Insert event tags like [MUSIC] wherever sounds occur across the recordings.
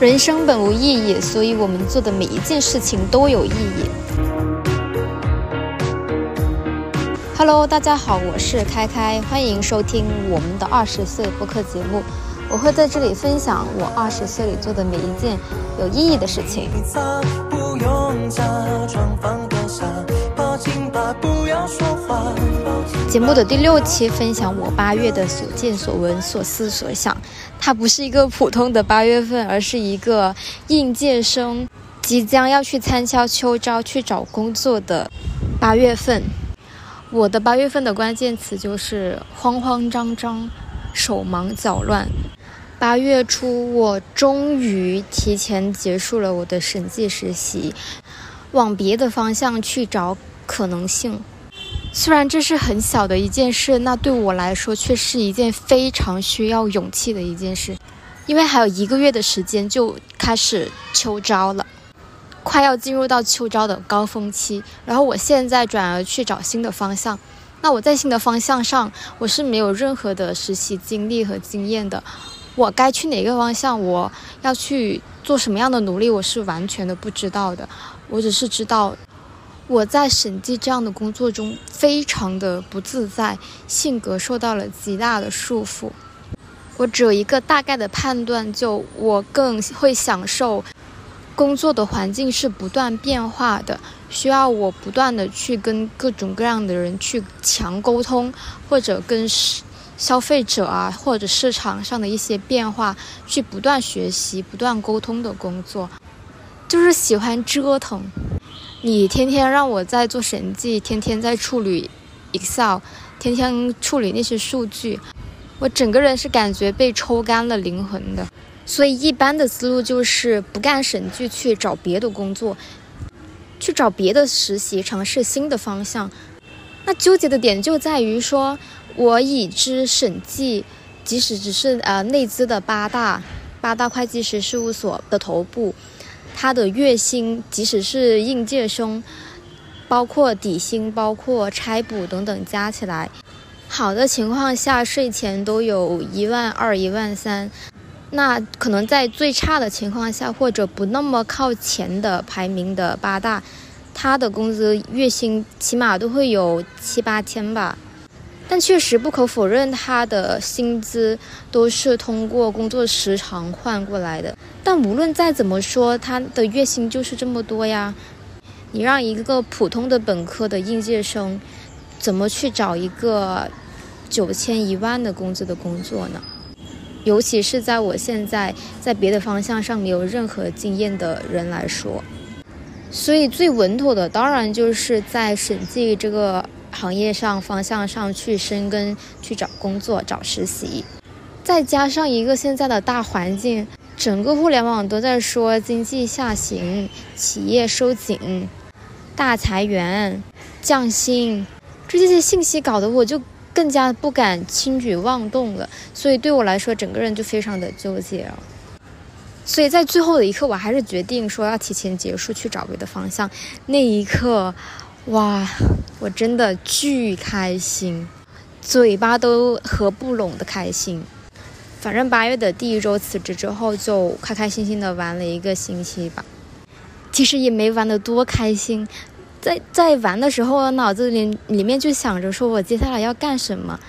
人生本无意义，所以我们做的每一件事情都有意义。Hello，大家好，我是开开，欢迎收听我们的二十岁播客节目。我会在这里分享我二十岁里做的每一件有意义的事情。节目的第六期分享我八月的所见所闻所思所想，它不是一个普通的八月份，而是一个应届生即将要去参加秋招去找工作的八月份。我的八月份的关键词就是慌慌张张、手忙脚乱。八月初，我终于提前结束了我的审计实习，往别的方向去找可能性。虽然这是很小的一件事，那对我来说却是一件非常需要勇气的一件事，因为还有一个月的时间就开始秋招了，快要进入到秋招的高峰期。然后我现在转而去找新的方向，那我在新的方向上我是没有任何的实习经历和经验的，我该去哪个方向，我要去做什么样的努力，我是完全的不知道的，我只是知道。我在审计这样的工作中非常的不自在，性格受到了极大的束缚。我只有一个大概的判断，就我更会享受工作的环境是不断变化的，需要我不断的去跟各种各样的人去强沟通，或者跟消费者啊，或者市场上的一些变化去不断学习、不断沟通的工作，就是喜欢折腾。你天天让我在做审计，天天在处理 Excel，天天处理那些数据，我整个人是感觉被抽干了灵魂的。所以一般的思路就是不干审计，去找别的工作，去找别的实习，尝试新的方向。那纠结的点就在于说，我已知审计，即使只是呃内资的八大八大会计师事务所的头部。他的月薪，即使是应届生，包括底薪、包括差补等等加起来，好的情况下税前都有一万二、一万三。那可能在最差的情况下，或者不那么靠前的排名的八大，他的工资月薪起码都会有七八千吧。但确实不可否认，他的薪资都是通过工作时长换过来的。但无论再怎么说，他的月薪就是这么多呀。你让一个普通的本科的应届生，怎么去找一个九千一万的工资的工作呢？尤其是在我现在在别的方向上没有任何经验的人来说，所以最稳妥的当然就是在审计这个。行业上方向上去深耕，去找工作、找实习，再加上一个现在的大环境，整个互联网都在说经济下行、企业收紧、大裁员、降薪，这些信息搞得我就更加不敢轻举妄动了。所以对我来说，整个人就非常的纠结了。所以在最后的一刻，我还是决定说要提前结束，去找别的方向。那一刻。哇，我真的巨开心，嘴巴都合不拢的开心。反正八月的第一周辞职之后，就开开心心的玩了一个星期吧。其实也没玩得多开心，在在玩的时候，我脑子里里面就想着说我接下来要干什么，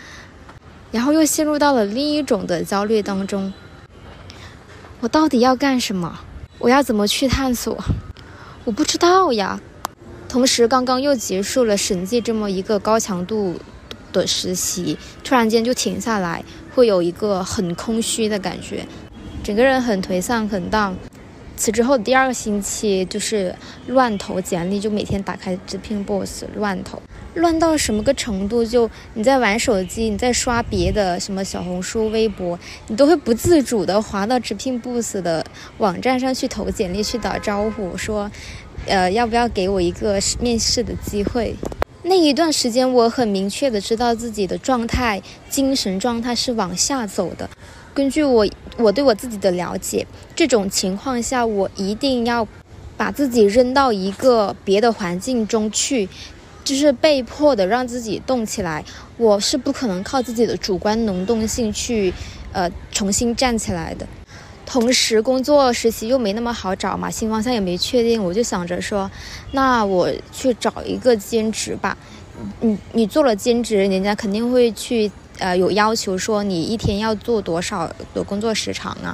然后又陷入到了另一种的焦虑当中。我到底要干什么？我要怎么去探索？我不知道呀。同时，刚刚又结束了审计这么一个高强度的实习，突然间就停下来，会有一个很空虚的感觉，整个人很颓丧、很丧。辞职后第二个星期就是乱投简历，就每天打开直聘 boss 乱投，乱到什么个程度？就你在玩手机，你在刷别的什么小红书、微博，你都会不自主的滑到直聘 boss 的网站上去投简历，去打招呼说。呃，要不要给我一个面试的机会？那一段时间，我很明确的知道自己的状态，精神状态是往下走的。根据我我对我自己的了解，这种情况下，我一定要把自己扔到一个别的环境中去，就是被迫的让自己动起来。我是不可能靠自己的主观能动性去，呃，重新站起来的。同时工作实习又没那么好找嘛，新方向也没确定，我就想着说，那我去找一个兼职吧。你你做了兼职，人家肯定会去呃有要求说你一天要做多少的工作时长啊。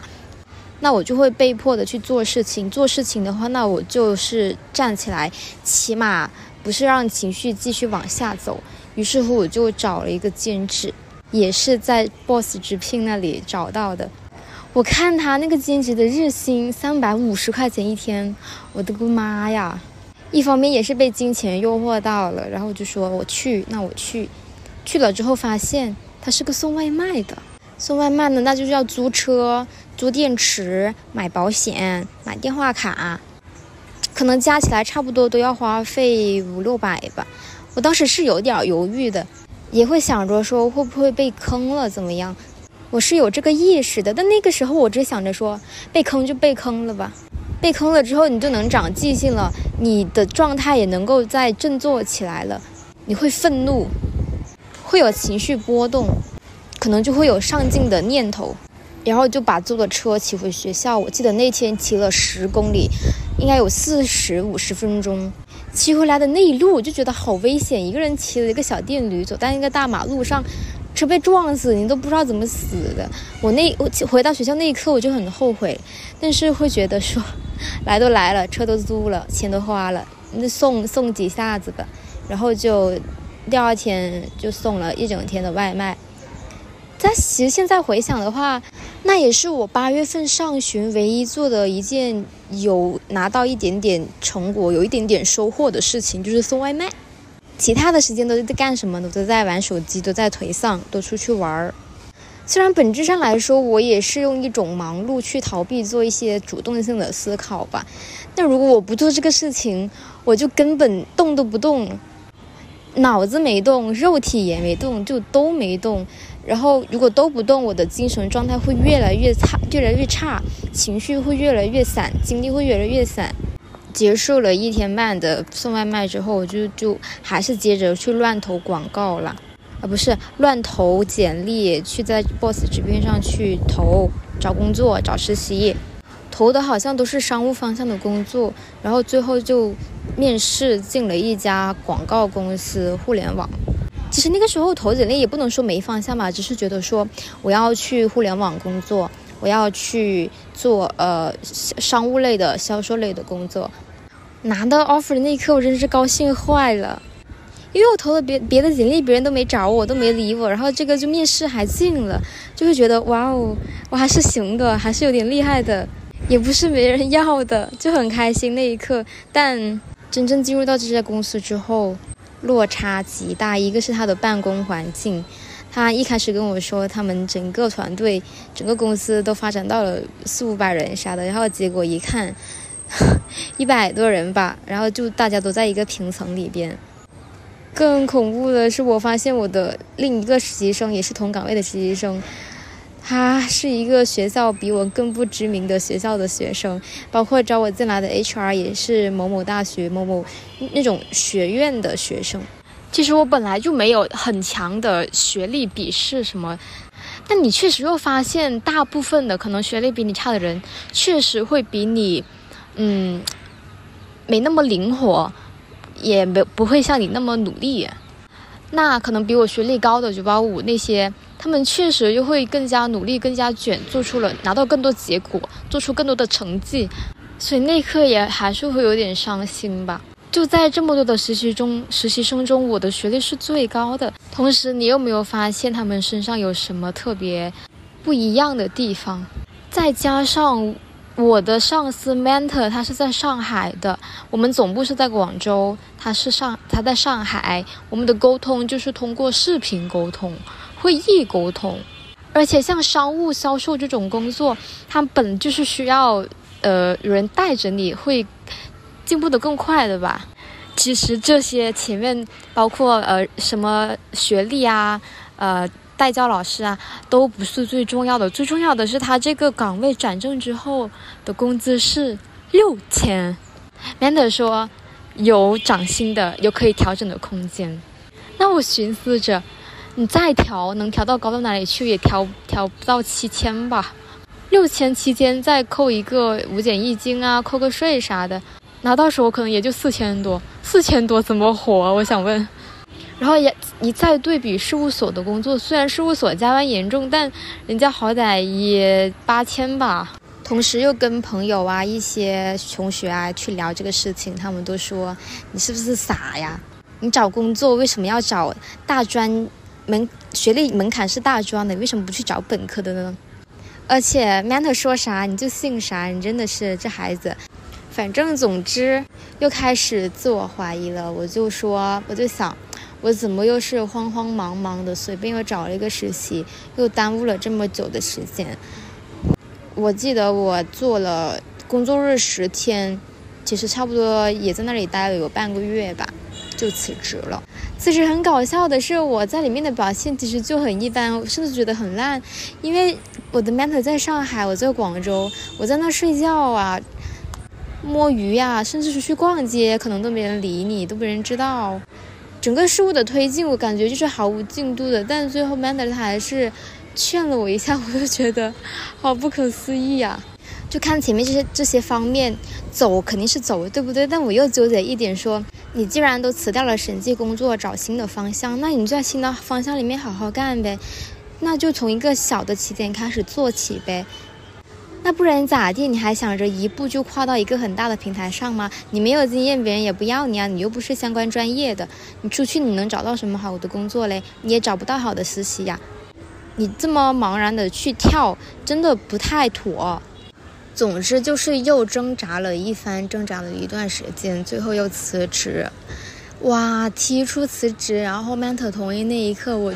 那我就会被迫的去做事情，做事情的话，那我就是站起来，起码不是让情绪继续往下走。于是乎，我就找了一个兼职，也是在 Boss 直聘那里找到的。我看他那个兼职的日薪三百五十块钱一天，我的个妈呀！一方面也是被金钱诱惑到了，然后就说我去，那我去，去了之后发现他是个送外卖的，送外卖呢，那就是要租车、租电池、买保险、买电话卡，可能加起来差不多都要花费五六百吧。我当时是有点犹豫的，也会想着说会不会被坑了怎么样。我是有这个意识的，但那个时候我只想着说，被坑就被坑了吧，被坑了之后你就能长记性了，你的状态也能够再振作起来了，你会愤怒，会有情绪波动，可能就会有上进的念头，然后就把坐的车骑回学校。我记得那天骑了十公里，应该有四十五十分钟，骑回来的那一路我就觉得好危险，一个人骑了一个小电驴走在那个大马路上。车被撞死，你都不知道怎么死的。我那我回到学校那一刻，我就很后悔，但是会觉得说，来都来了，车都租了，钱都花了，那送送几下子吧。然后就第二天就送了一整天的外卖。但其实现在回想的话，那也是我八月份上旬唯一做的一件有拿到一点点成果、有一点点收获的事情，就是送外卖。其他的时间都在干什么呢？都在玩手机，都在颓丧，都出去玩儿。虽然本质上来说，我也是用一种忙碌去逃避做一些主动性的思考吧。但如果我不做这个事情，我就根本动都不动，脑子没动，肉体也没动，就都没动。然后如果都不动，我的精神状态会越来越差，越来越差，情绪会越来越散，精力会越来越散。结束了一天半的送外卖之后，我就就还是接着去乱投广告了，啊，不是乱投简历，去在 Boss 直聘上去投找工作、找实习，投的好像都是商务方向的工作，然后最后就面试进了一家广告公司，互联网。其实那个时候投简历也不能说没方向吧，只是觉得说我要去互联网工作，我要去做呃商务类的、销售类的工作。拿到 offer 的那一刻，我真是高兴坏了，因为我投了别别的简历，别人都没找我，都没理我，然后这个就面试还进了，就会觉得哇哦，我还是行的，还是有点厉害的，也不是没人要的，就很开心那一刻。但真正进入到这家公司之后，落差极大。一个是他的办公环境，他一开始跟我说他们整个团队、整个公司都发展到了四五百人啥的，然后结果一看。[LAUGHS] 一百多人吧，然后就大家都在一个平层里边。更恐怖的是，我发现我的另一个实习生也是同岗位的实习生，他是一个学校比我更不知名的学校的学生，包括招我进来的 HR 也是某某大学某某那种学院的学生。其实我本来就没有很强的学历鄙视什么，但你确实又发现，大部分的可能学历比你差的人，确实会比你。嗯，没那么灵活，也没不会像你那么努力。那可能比我学历高的九八五那些，他们确实就会更加努力、更加卷，做出了拿到更多结果，做出更多的成绩。所以那一刻也还是会有点伤心吧。就在这么多的实习中，实习生中，我的学历是最高的。同时，你有没有发现他们身上有什么特别不一样的地方？再加上。我的上司 mentor 他是在上海的，我们总部是在广州，他是上他在上海，我们的沟通就是通过视频沟通、会议沟通，而且像商务销售这种工作，它本就是需要呃有人带着你会进步的更快的吧。其实这些前面包括呃什么学历啊，呃。代教老师啊，都不是最重要的，最重要的是他这个岗位转正之后的工资是六千。Manda 说有涨薪的，有可以调整的空间。那我寻思着，你再调，能调到高到哪里去？也调调不到七千吧。六千期间再扣一个五险一金啊，扣个税啥的，拿到手可能也就四千多，四千多怎么活？我想问。然后也你再对比事务所的工作，虽然事务所加班严重，但人家好歹也八千吧。同时又跟朋友啊、一些同学啊去聊这个事情，他们都说你是不是傻呀？你找工作为什么要找大专门学历门槛是大专的，为什么不去找本科的呢？而且 Manta 说啥你就信啥，你真的是这孩子。反正总之又开始自我怀疑了，我就说我就想，我怎么又是慌慌忙忙的随便又找了一个实习，又耽误了这么久的时间。我记得我做了工作日十天，其实差不多也在那里待了有半个月吧，就辞职了。其实很搞笑的是，我在里面的表现其实就很一般，甚至觉得很烂。因为我的 mentor 在上海，我在广州，我在那睡觉啊、摸鱼呀，甚至是去逛街，可能都没人理你，都没人知道。整个事物的推进，我感觉就是毫无进度的。但最后 mentor 他还是。劝了我一下，[LAUGHS] 我就觉得好不可思议呀！就看前面这些这些方面走肯定是走，对不对？但我又纠结一点，说你既然都辞掉了审计工作，找新的方向，那你就在新的方向里面好好干呗。那就从一个小的起点开始做起呗。那不然咋地？你还想着一步就跨到一个很大的平台上吗？你没有经验，别人也不要你啊！你又不是相关专业的，你出去你能找到什么好的工作嘞？你也找不到好的实习呀。你这么茫然的去跳，真的不太妥。总之就是又挣扎了一番，挣扎了一段时间，最后又辞职。哇，提出辞职，然后 Manta 同意那一刻，我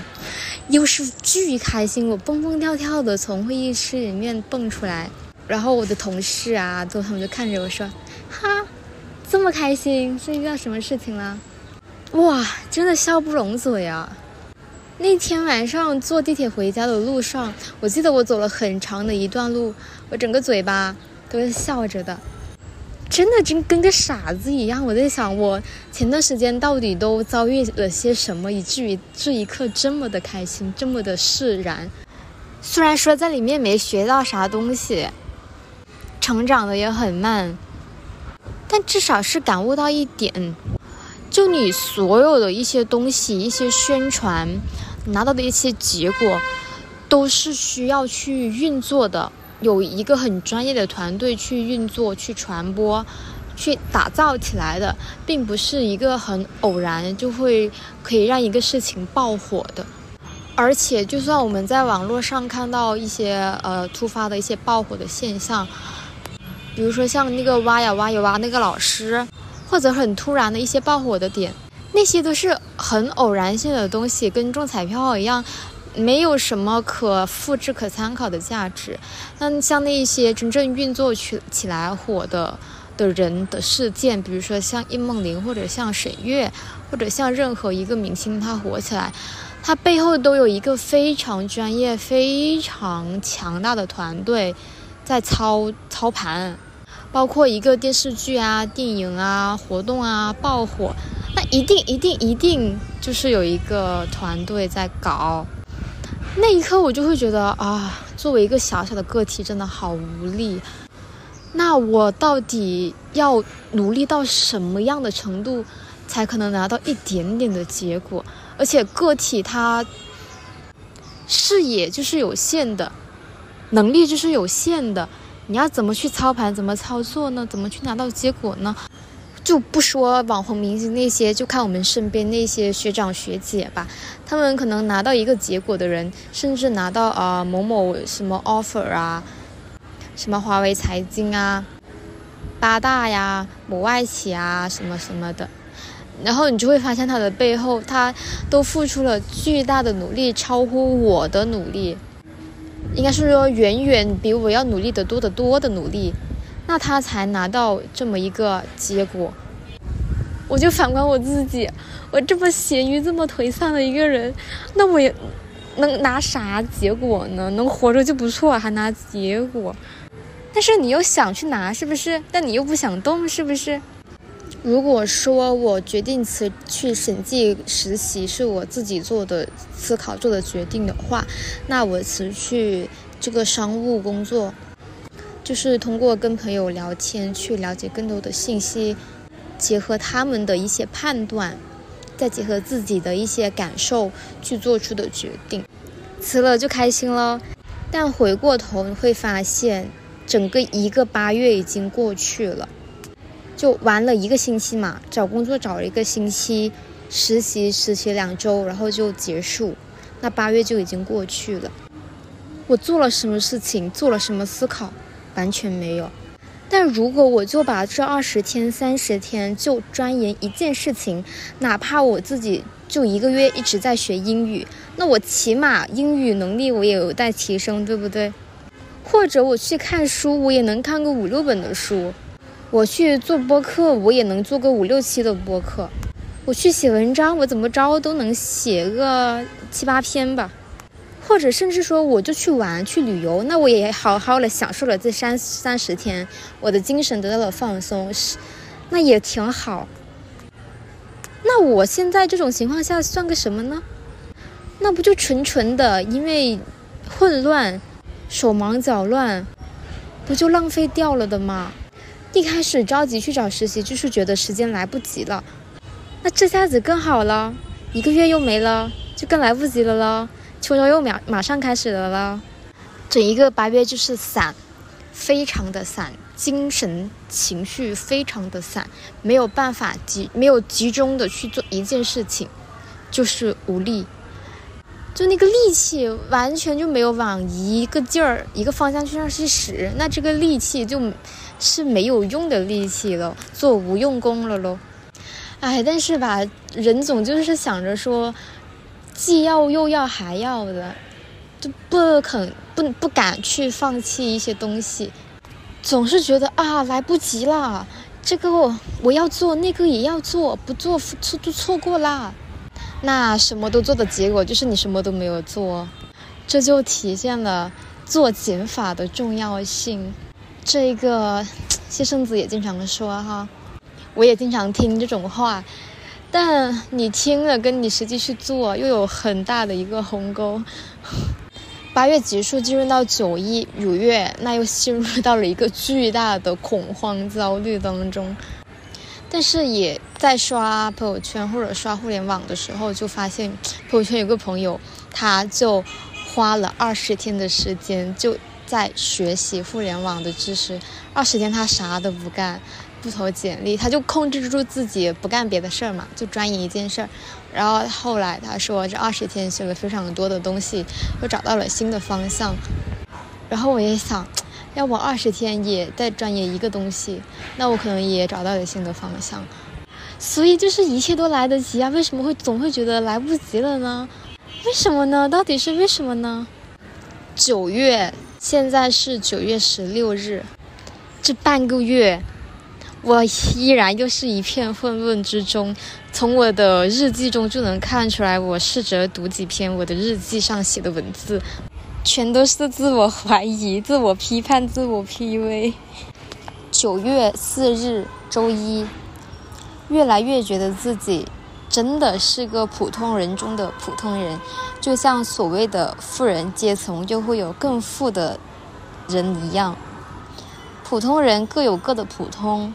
又是巨开心，我蹦蹦跳跳的从会议室里面蹦出来。然后我的同事啊，都他们就看着我说：“哈，这么开心，是遇到什么事情了？”哇，真的笑不拢嘴啊！那天晚上坐地铁回家的路上，我记得我走了很长的一段路，我整个嘴巴都是笑着的，真的真跟个傻子一样。我在想，我前段时间到底都遭遇了些什么，以至于这一刻这么的开心，这么的释然。虽然说在里面没学到啥东西，成长的也很慢，但至少是感悟到一点，就你所有的一些东西，一些宣传。拿到的一些结果，都是需要去运作的，有一个很专业的团队去运作、去传播、去打造起来的，并不是一个很偶然就会可以让一个事情爆火的。而且，就算我们在网络上看到一些呃突发的一些爆火的现象，比如说像那个挖呀挖呀挖那个老师，或者很突然的一些爆火的点。那些都是很偶然性的东西，跟中彩票一样，没有什么可复制、可参考的价值。那像那些真正运作起起来火的的人的事件，比如说像易梦玲，或者像沈月，或者像任何一个明星，他火起来，他背后都有一个非常专业、非常强大的团队在操操盘，包括一个电视剧啊、电影啊、活动啊爆火。那一定一定一定就是有一个团队在搞，那一刻我就会觉得啊，作为一个小小的个体，真的好无力。那我到底要努力到什么样的程度，才可能拿到一点点的结果？而且个体他视野就是有限的，能力就是有限的，你要怎么去操盘，怎么操作呢？怎么去拿到结果呢？就不说网红明星那些，就看我们身边那些学长学姐吧。他们可能拿到一个结果的人，甚至拿到啊某某什么 offer 啊，什么华为财经啊、八大呀、某外企啊什么什么的。然后你就会发现他的背后，他都付出了巨大的努力，超乎我的努力，应该是说远远比我要努力的多得多的努力。那他才拿到这么一个结果，我就反观我自己，我这么咸鱼、这么颓丧的一个人，那我也能拿啥结果呢？能活着就不错，还拿结果？但是你又想去拿，是不是？但你又不想动，是不是？如果说我决定辞去审计实习是我自己做的思考做的决定的话，那我辞去。这个商务工作，就是通过跟朋友聊天去了解更多的信息，结合他们的一些判断，再结合自己的一些感受去做出的决定。辞了就开心了，但回过头你会发现，整个一个八月已经过去了，就玩了一个星期嘛，找工作找了一个星期，实习实习两周，然后就结束，那八月就已经过去了。我做了什么事情，做了什么思考，完全没有。但如果我就把这二十天、三十天就钻研一件事情，哪怕我自己就一个月一直在学英语，那我起码英语能力我也有待提升，对不对？或者我去看书，我也能看个五六本的书；我去做播客，我也能做个五六期的播客；我去写文章，我怎么着都能写个七八篇吧。或者甚至说，我就去玩去旅游，那我也好好的享受了这三三十天，我的精神得到了放松，是，那也挺好。那我现在这种情况下算个什么呢？那不就纯纯的因为混乱、手忙脚乱，不就浪费掉了的吗？一开始着急去找实习，就是觉得时间来不及了，那这下子更好了，一个月又没了，就更来不及了喽。秋招又马马上开始了啦，整一个八月就是散，非常的散，精神情绪非常的散，没有办法集，没有集中的去做一件事情，就是无力，就那个力气完全就没有往一个劲儿、一个方向去上去使，那这个力气就是没有用的力气了，做无用功了喽。哎，但是吧，人总就是想着说。既要又要还要的，就不肯不不敢去放弃一些东西，总是觉得啊来不及了，这个我要做，那个也要做，不做错就错过啦。那什么都做的结果就是你什么都没有做，这就体现了做减法的重要性。这个谢圣子也经常说哈，我也经常听这种话。但你听了，跟你实际去做又有很大的一个鸿沟。[LAUGHS] 八月结束，进入到九一五月，那又陷入到了一个巨大的恐慌焦虑当中。但是也在刷朋友圈或者刷互联网的时候，就发现朋友圈有个朋友，他就花了二十天的时间就在学习互联网的知识，二十天他啥都不干。不投简历，他就控制住自己不干别的事儿嘛，就专研一件事儿。然后后来他说，这二十天学了非常多的东西，又找到了新的方向。然后我也想，要我二十天也在钻研一个东西，那我可能也找到了新的方向。所以就是一切都来得及啊，为什么会总会觉得来不及了呢？为什么呢？到底是为什么呢？九月，现在是九月十六日，这半个月。我依然又是一片混乱之中，从我的日记中就能看出来。我试着读几篇我的日记上写的文字，全都是自我怀疑、自我批判、自我 PUA。九月四日，周一，越来越觉得自己真的是个普通人中的普通人，就像所谓的富人阶层就会有更富的人一样，普通人各有各的普通。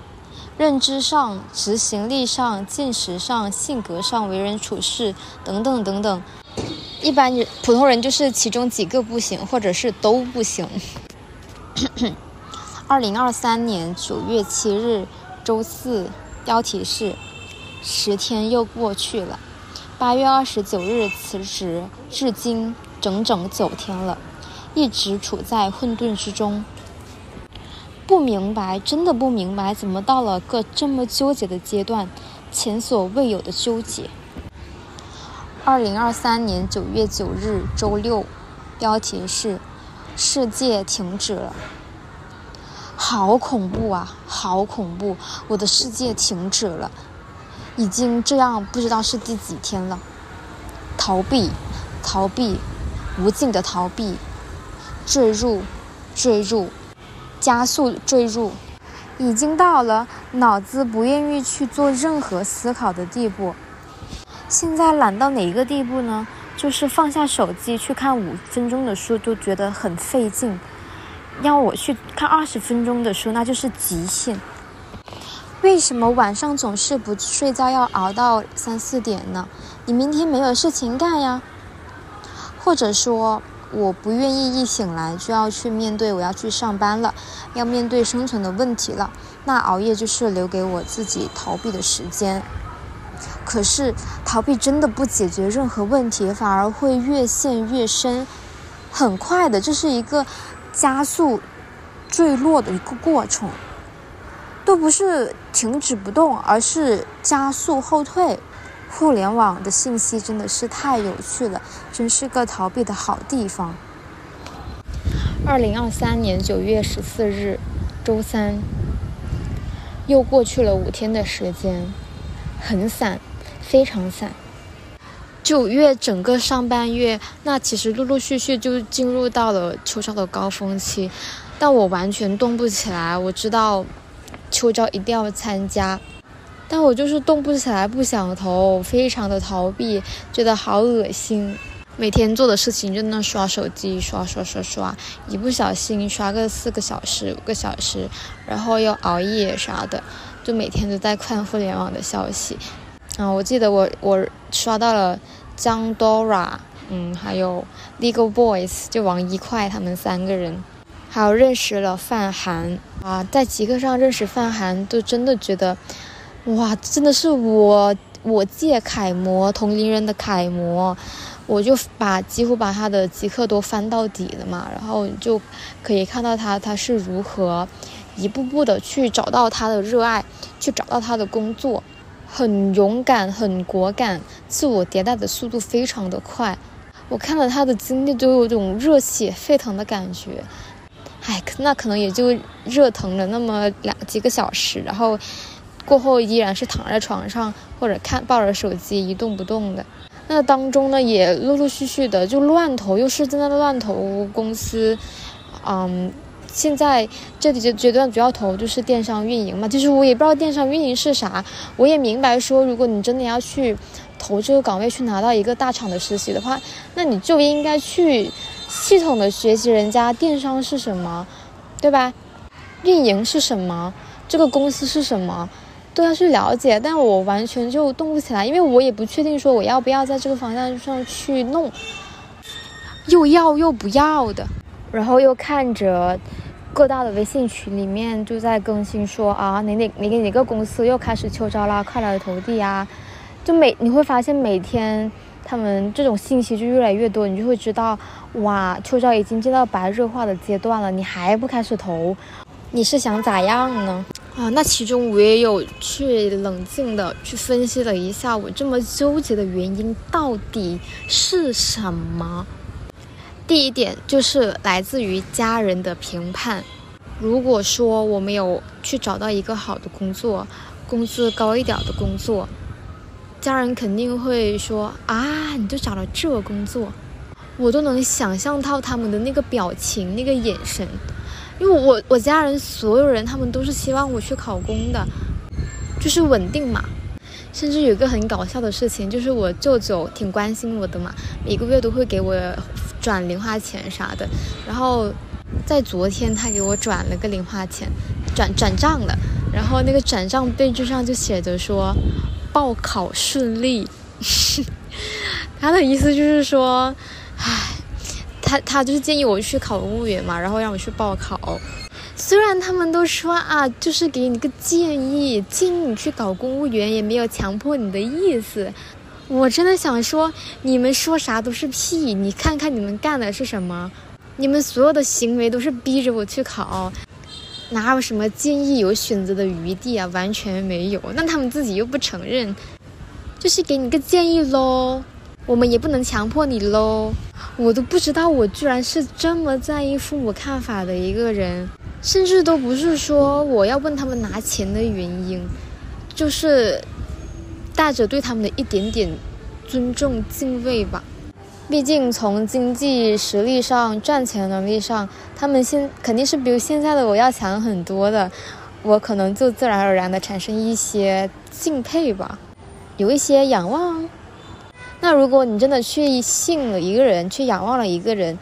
认知上、执行力上、见识上、性格上、为人处事等等等等，一般人普通人就是其中几个不行，或者是都不行。[COUGHS] 二零二三年九月七日，周四，标题是：十天又过去了。八月二十九日辞职，至今整整九天了，一直处在混沌之中。不明白，真的不明白，怎么到了个这么纠结的阶段，前所未有的纠结。二零二三年九月九日，周六，标题是“世界停止了”，好恐怖啊，好恐怖！我的世界停止了，已经这样不知道是第几天了。逃避，逃避，无尽的逃避，坠入，坠入。加速坠入，已经到了脑子不愿意去做任何思考的地步。现在懒到哪一个地步呢？就是放下手机去看五分钟的书都觉得很费劲，要我去看二十分钟的书那就是极限。为什么晚上总是不睡觉要熬到三四点呢？你明天没有事情干呀？或者说我不愿意一醒来就要去面对我要去上班了，要面对生存的问题了，那熬夜就是留给我自己逃避的时间。可是逃避真的不解决任何问题，反而会越陷越深，很快的，这是一个加速坠落的一个过程，都不是停止不动，而是加速后退。互联网的信息真的是太有趣了，真是个逃避的好地方。二零二三年九月十四日，周三，又过去了五天的时间，很散，非常散。九月整个上半月，那其实陆陆续续就进入到了秋招的高峰期，但我完全动不起来。我知道秋招一定要参加。但我就是动不起来，不想投，非常的逃避，觉得好恶心。每天做的事情就那刷手机，刷刷刷刷，一不小心刷个四个小时、五个小时，然后又熬夜啥的，就每天都在看互联网的消息。啊，我记得我我刷到了张 Dora，嗯，还有 Legal Boys，就王一快他们三个人，还有认识了范涵啊，在极客上认识范涵，都真的觉得。哇，真的是我我界楷模，同龄人的楷模，我就把几乎把他的极客都翻到底了嘛，然后就可以看到他他是如何一步步的去找到他的热爱，去找到他的工作，很勇敢，很果敢，自我迭代的速度非常的快，我看到他的经历都有种热血沸腾的感觉，哎，那可能也就热腾了那么两几个小时，然后。过后依然是躺在床上或者看抱着手机一动不动的，那当中呢也陆陆续续的就乱投，又是正在乱投公司，嗯，现在这里阶阶段主要投就是电商运营嘛，其实我也不知道电商运营是啥，我也明白说如果你真的要去投这个岗位去拿到一个大厂的实习的话，那你就应该去系统的学习人家电商是什么，对吧？运营是什么？这个公司是什么？都要去了解，但我完全就动不起来，因为我也不确定说我要不要在这个方向上去弄，又要又不要的，然后又看着各大的微信群里面就在更新说啊哪哪哪个哪个公司又开始秋招啦，快来投递啊，就每你会发现每天他们这种信息就越来越多，你就会知道哇秋招已经进到白热化的阶段了，你还不开始投，你是想咋样呢？啊，那其中我也有去冷静的去分析了一下，我这么纠结的原因到底是什么？第一点就是来自于家人的评判。如果说我没有去找到一个好的工作，工资高一点的工作，家人肯定会说啊，你就找了这工作，我都能想象到他们的那个表情、那个眼神。因为我我家人所有人他们都是希望我去考公的，就是稳定嘛。甚至有一个很搞笑的事情，就是我舅舅挺关心我的嘛，每个月都会给我转零花钱啥的。然后在昨天他给我转了个零花钱，转转账了。然后那个转账备注上就写着说报考顺利。[LAUGHS] 他的意思就是说，唉。他他就是建议我去考公务员嘛，然后让我去报考。虽然他们都说啊，就是给你个建议，建议你去搞公务员，也没有强迫你的意思。我真的想说，你们说啥都是屁！你看看你们干的是什么？你们所有的行为都是逼着我去考，哪有什么建议有选择的余地啊？完全没有。那他们自己又不承认，就是给你个建议喽。我们也不能强迫你喽，我都不知道我居然是这么在意父母看法的一个人，甚至都不是说我要问他们拿钱的原因，就是带着对他们的一点点尊重敬畏吧。毕竟从经济实力上、赚钱能力上，他们现肯定是比现在的我要强很多的，我可能就自然而然的产生一些敬佩吧，有一些仰望。那如果你真的去信了一个人，去仰望了一个人，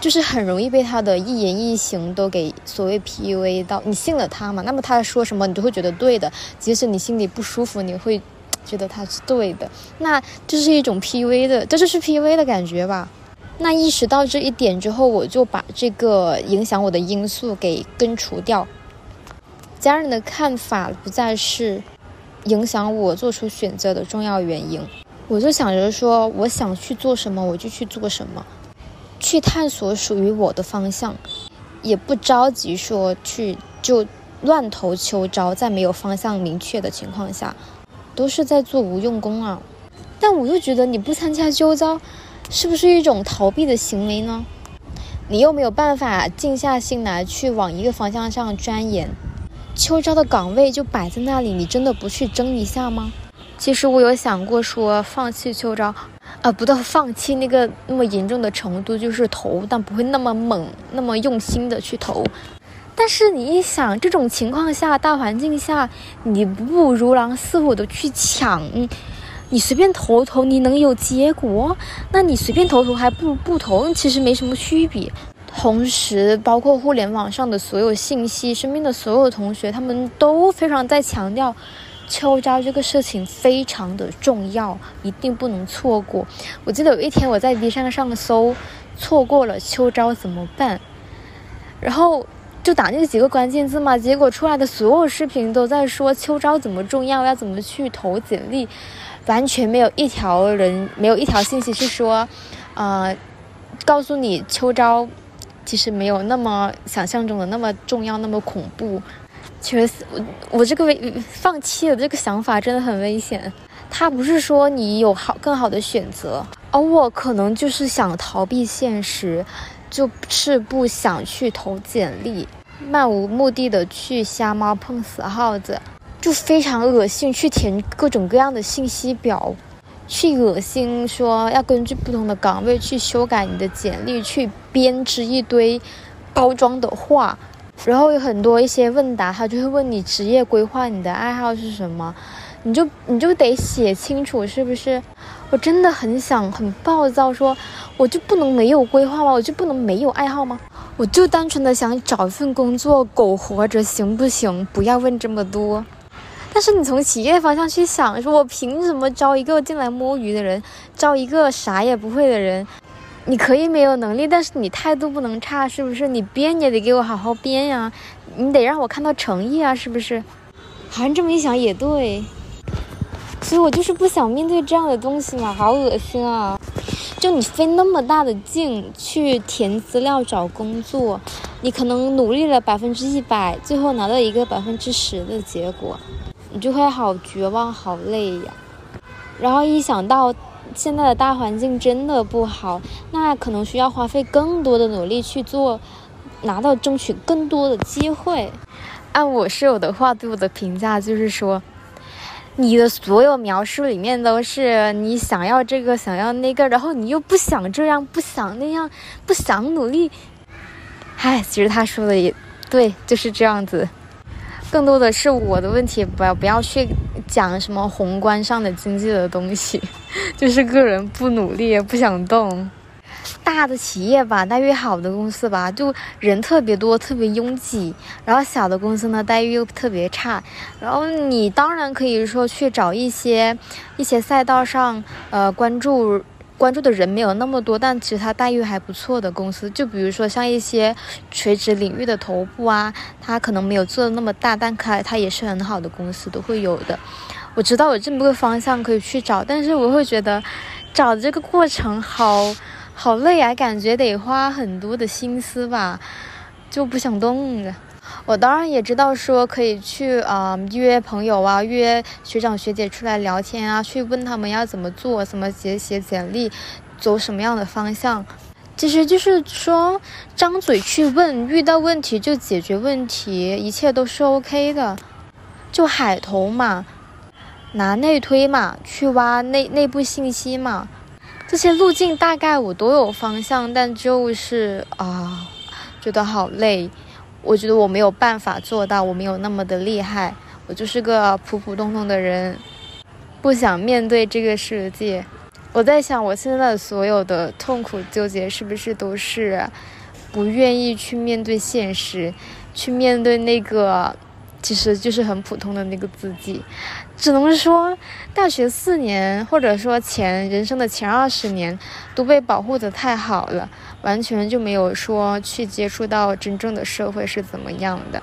就是很容易被他的一言一行都给所谓 PUA 到。你信了他嘛，那么他说什么你都会觉得对的，即使你心里不舒服，你会觉得他是对的。那这是一种 PUA 的，这就是 PUA 的感觉吧？那意识到这一点之后，我就把这个影响我的因素给根除掉。家人的看法不再是影响我做出选择的重要原因。我就想着说，我想去做什么，我就去做什么，去探索属于我的方向，也不着急说去就乱投秋招，在没有方向明确的情况下，都是在做无用功啊。但我又觉得你不参加秋招，是不是一种逃避的行为呢？你又没有办法静下心来去往一个方向上钻研，秋招的岗位就摆在那里，你真的不去争一下吗？其实我有想过说放弃秋招，啊，不到放弃那个那么严重的程度，就是投，但不会那么猛，那么用心的去投。但是你一想，这种情况下，大环境下，你不如狼似虎的去抢，你随便投投，你能有结果？那你随便投投，还不如不投，其实没什么区别。同时，包括互联网上的所有信息，身边的所有同学，他们都非常在强调。秋招这个事情非常的重要，一定不能错过。我记得有一天我在 B 站上搜，错过了秋招怎么办？然后就打那几个关键字嘛，结果出来的所有视频都在说秋招怎么重要，要怎么去投简历，完全没有一条人，没有一条信息是说，呃，告诉你秋招其实没有那么想象中的那么重要，那么恐怖。其实我我这个危放弃了这个想法真的很危险。他不是说你有好更好的选择，而我可能就是想逃避现实，就是不想去投简历，漫无目的的去瞎猫碰死耗子，就非常恶心，去填各种各样的信息表，去恶心说要根据不同的岗位去修改你的简历，去编织一堆包装的话。然后有很多一些问答，他就会问你职业规划，你的爱好是什么，你就你就得写清楚，是不是？我真的很想很暴躁，说我就不能没有规划吗？我就不能没有爱好吗？我就单纯的想找一份工作苟活着，行不行？不要问这么多。但是你从企业方向去想，说我凭什么招一个进来摸鱼的人，招一个啥也不会的人？你可以没有能力，但是你态度不能差，是不是？你编也得给我好好编呀，你得让我看到诚意啊，是不是？好像这么一想也对，所以我就是不想面对这样的东西嘛，好恶心啊！就你费那么大的劲去填资料找工作，你可能努力了百分之一百，最后拿到一个百分之十的结果，你就会好绝望、好累呀。然后一想到。现在的大环境真的不好，那可能需要花费更多的努力去做，拿到争取更多的机会。按我室友的话对我的评价就是说，你的所有描述里面都是你想要这个想要那个，然后你又不想这样不想那样不想努力。唉，其实他说的也对，就是这样子。更多的是我的问题，不要不要去讲什么宏观上的经济的东西，[LAUGHS] 就是个人不努力不想动。大的企业吧，待遇好的公司吧，就人特别多，特别拥挤；然后小的公司呢，待遇又特别差。然后你当然可以说去找一些一些赛道上，呃，关注。关注的人没有那么多，但其实它待遇还不错的公司，就比如说像一些垂直领域的头部啊，它可能没有做的那么大，但它它也是很好的公司，都会有的。我知道有这么个方向可以去找，但是我会觉得找这个过程好好累啊，感觉得花很多的心思吧，就不想动了。我当然也知道，说可以去啊约朋友啊，约学长学姐出来聊天啊，去问他们要怎么做，怎么写写简历，走什么样的方向。其实就是说，张嘴去问，遇到问题就解决问题，一切都是 OK 的。就海投嘛，拿内推嘛，去挖内内部信息嘛，这些路径大概我都有方向，但就是啊，觉得好累。我觉得我没有办法做到，我没有那么的厉害，我就是个普普通通的人，不想面对这个世界。我在想，我现在所有的痛苦纠结，是不是都是不愿意去面对现实，去面对那个其实就是很普通的那个自己？只能说，大学四年，或者说前人生的前二十年，都被保护的太好了，完全就没有说去接触到真正的社会是怎么样的。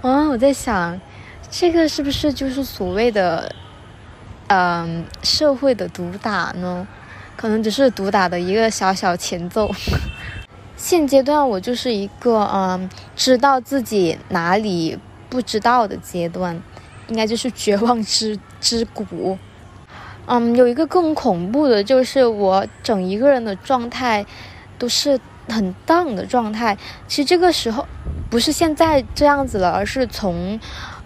啊，我在想，这个是不是就是所谓的？嗯，社会的毒打呢，可能只是毒打的一个小小前奏。[LAUGHS] 现阶段我就是一个嗯，知道自己哪里不知道的阶段，应该就是绝望之 [LAUGHS] 之谷。嗯，有一个更恐怖的，就是我整一个人的状态都是很 down 的状态。其实这个时候不是现在这样子了，而是从。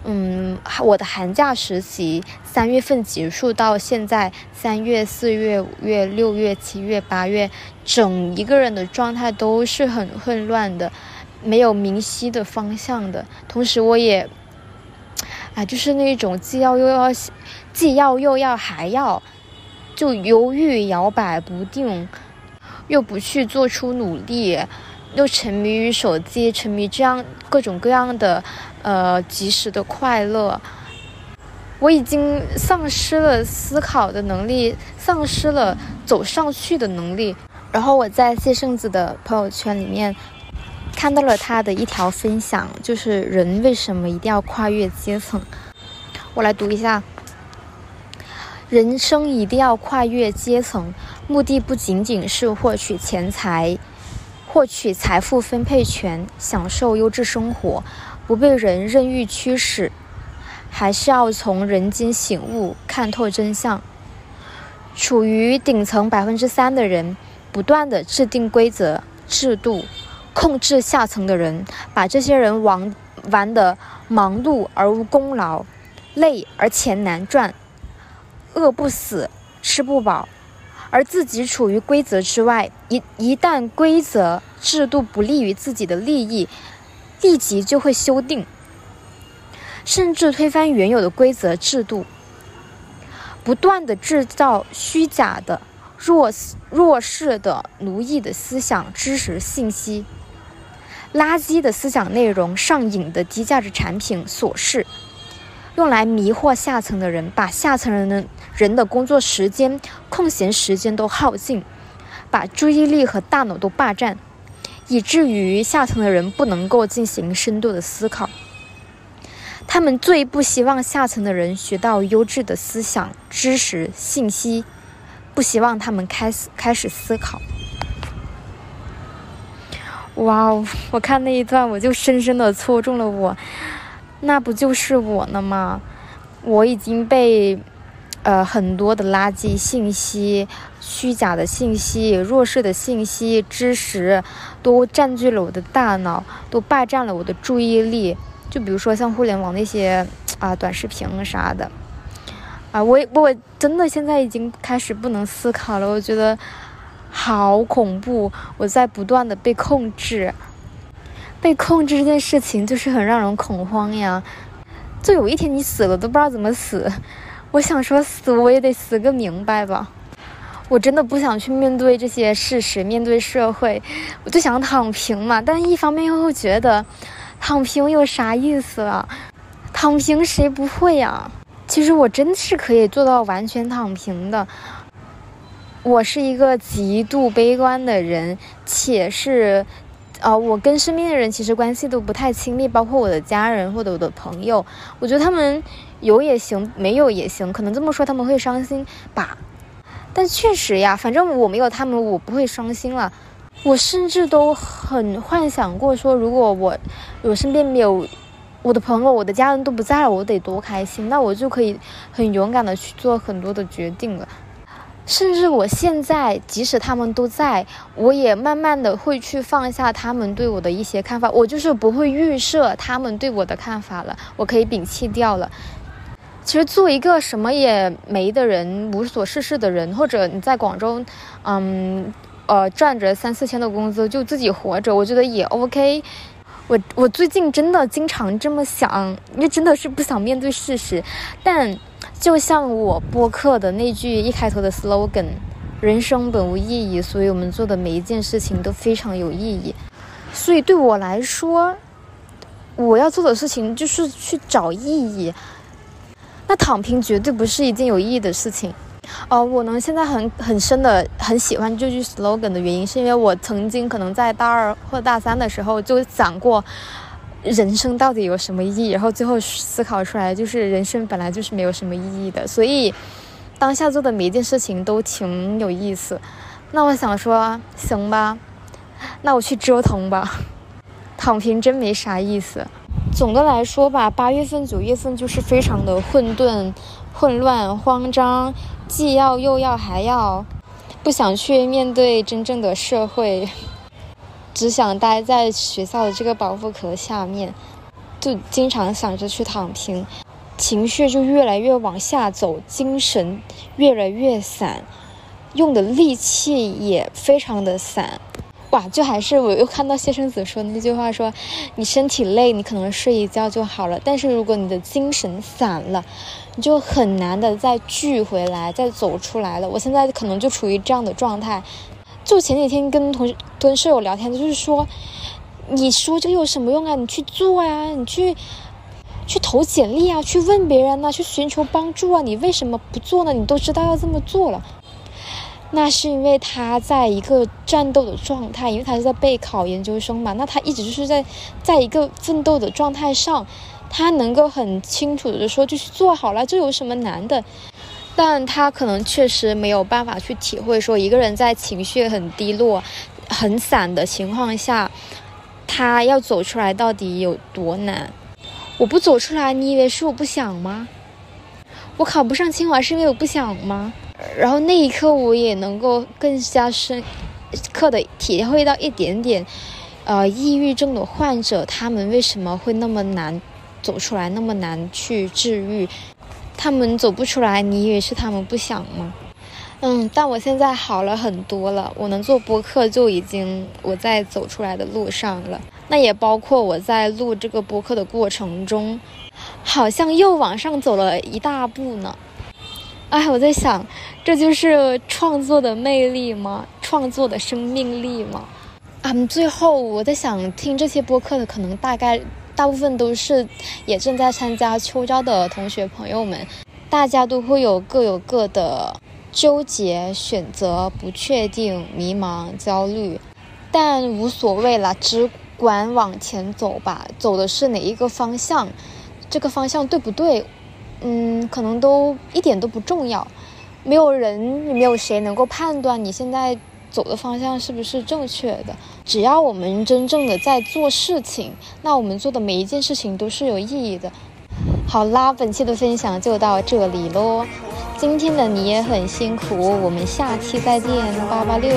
嗯，我的寒假实习三月份结束到现在，三月、四月、五月、六月、七月、八月，整一个人的状态都是很混乱的，没有明晰的方向的。同时，我也，啊，就是那种既要又要，既要又要还要，就犹豫摇摆不定，又不去做出努力，又沉迷于手机，沉迷这样各种各样的。呃，及时的快乐，我已经丧失了思考的能力，丧失了走上去的能力。然后我在谢圣子的朋友圈里面看到了他的一条分享，就是人为什么一定要跨越阶层？我来读一下：人生一定要跨越阶层，目的不仅仅是获取钱财、获取财富分配权、享受优质生活。不被人任意驱使，还是要从人间醒悟，看透真相。处于顶层百分之三的人，不断的制定规则、制度，控制下层的人，把这些人玩玩的忙碌而无功劳，累而钱难赚，饿不死，吃不饱，而自己处于规则之外。一一旦规则制度不利于自己的利益，立即就会修订，甚至推翻原有的规则制度，不断的制造虚假的弱弱势的奴役的思想、知识、信息，垃圾的思想内容、上瘾的低价值产品、琐事，用来迷惑下层的人，把下层人的人的工作时间、空闲时间都耗尽，把注意力和大脑都霸占。以至于下层的人不能够进行深度的思考，他们最不希望下层的人学到优质的思想、知识、信息，不希望他们开始开始思考。哇！我看那一段，我就深深的戳中了我，那不就是我呢吗？我已经被。呃，很多的垃圾信息、虚假的信息、弱势的信息、知识，都占据了我的大脑，都霸占了我的注意力。就比如说像互联网那些啊短视频啥的，啊，我我真的现在已经开始不能思考了，我觉得好恐怖。我在不断的被控制，被控制这件事情就是很让人恐慌呀。就有一天你死了都不知道怎么死。我想说死我也得死个明白吧，我真的不想去面对这些事实，面对社会，我就想躺平嘛。但一方面又觉得，躺平有啥意思啊？躺平谁不会呀？其实我真的是可以做到完全躺平的。我是一个极度悲观的人，且是。啊，我跟身边的人其实关系都不太亲密，包括我的家人或者我的朋友。我觉得他们有也行，没有也行。可能这么说他们会伤心吧，但确实呀，反正我没有他们，我不会伤心了。我甚至都很幻想过说，如果我我身边没有我的朋友，我的家人都不在了，我得多开心，那我就可以很勇敢的去做很多的决定了。甚至我现在，即使他们都在，我也慢慢的会去放下他们对我的一些看法，我就是不会预设他们对我的看法了，我可以摒弃掉了。其实做一个什么也没的人，无所事事的人，或者你在广州，嗯，呃，赚着三四千的工资就自己活着，我觉得也 OK。我我最近真的经常这么想，因为真的是不想面对事实，但。就像我播客的那句一开头的 slogan：“ 人生本无意义，所以我们做的每一件事情都非常有意义。”所以对我来说，我要做的事情就是去找意义。那躺平绝对不是一件有意义的事情。哦，我能现在很很深的很喜欢这句 slogan 的原因，是因为我曾经可能在大二或大三的时候就想过，人生到底有什么意义？然后最后思考出来，就是人生本来就是没有什么意义的。所以，当下做的每一件事情都挺有意思。那我想说，行吧，[LAUGHS] 那我去折腾吧。[LAUGHS] 躺平真没啥意思。总的来说吧，八月份、九月份就是非常的混沌、混乱、慌张。既要又要还要，不想去面对真正的社会，只想待在学校的这个保护壳下面，就经常想着去躺平，情绪就越来越往下走，精神越来越散，用的力气也非常的散。哇，就还是我又看到谢生子说的那句话，说你身体累，你可能睡一觉就好了，但是如果你的精神散了，你就很难的再聚回来，再走出来了。我现在可能就处于这样的状态。就前几天跟同学、跟舍友聊天，就是说，你说这个有什么用啊？你去做啊，你去去投简历啊，去问别人呐，去寻求帮助啊，你为什么不做呢？你都知道要这么做了。那是因为他在一个战斗的状态，因为他是在备考研究生嘛。那他一直就是在，在一个奋斗的状态上，他能够很清楚的说，就去做好了，这有什么难的？但他可能确实没有办法去体会，说一个人在情绪很低落、很散的情况下，他要走出来到底有多难？我不走出来，你以为是我不想吗？我考不上清华是因为我不想吗？然后那一刻，我也能够更加深刻的体会到一点点，呃，抑郁症的患者他们为什么会那么难走出来，那么难去治愈？他们走不出来，你以为是他们不想吗？嗯，但我现在好了很多了，我能做播客就已经我在走出来的路上了。那也包括我在录这个播客的过程中，好像又往上走了一大步呢。哎，我在想，这就是创作的魅力吗？创作的生命力吗？嗯，最后我在想，听这些播客的可能大概大部分都是也正在参加秋招的同学朋友们，大家都会有各有各的纠结、选择、不确定、迷茫、焦虑，但无所谓了，只管往前走吧。走的是哪一个方向？这个方向对不对？嗯，可能都一点都不重要，没有人，没有谁能够判断你现在走的方向是不是正确的。只要我们真正的在做事情，那我们做的每一件事情都是有意义的。好啦，本期的分享就到这里喽，今天的你也很辛苦，我们下期再见，八八六。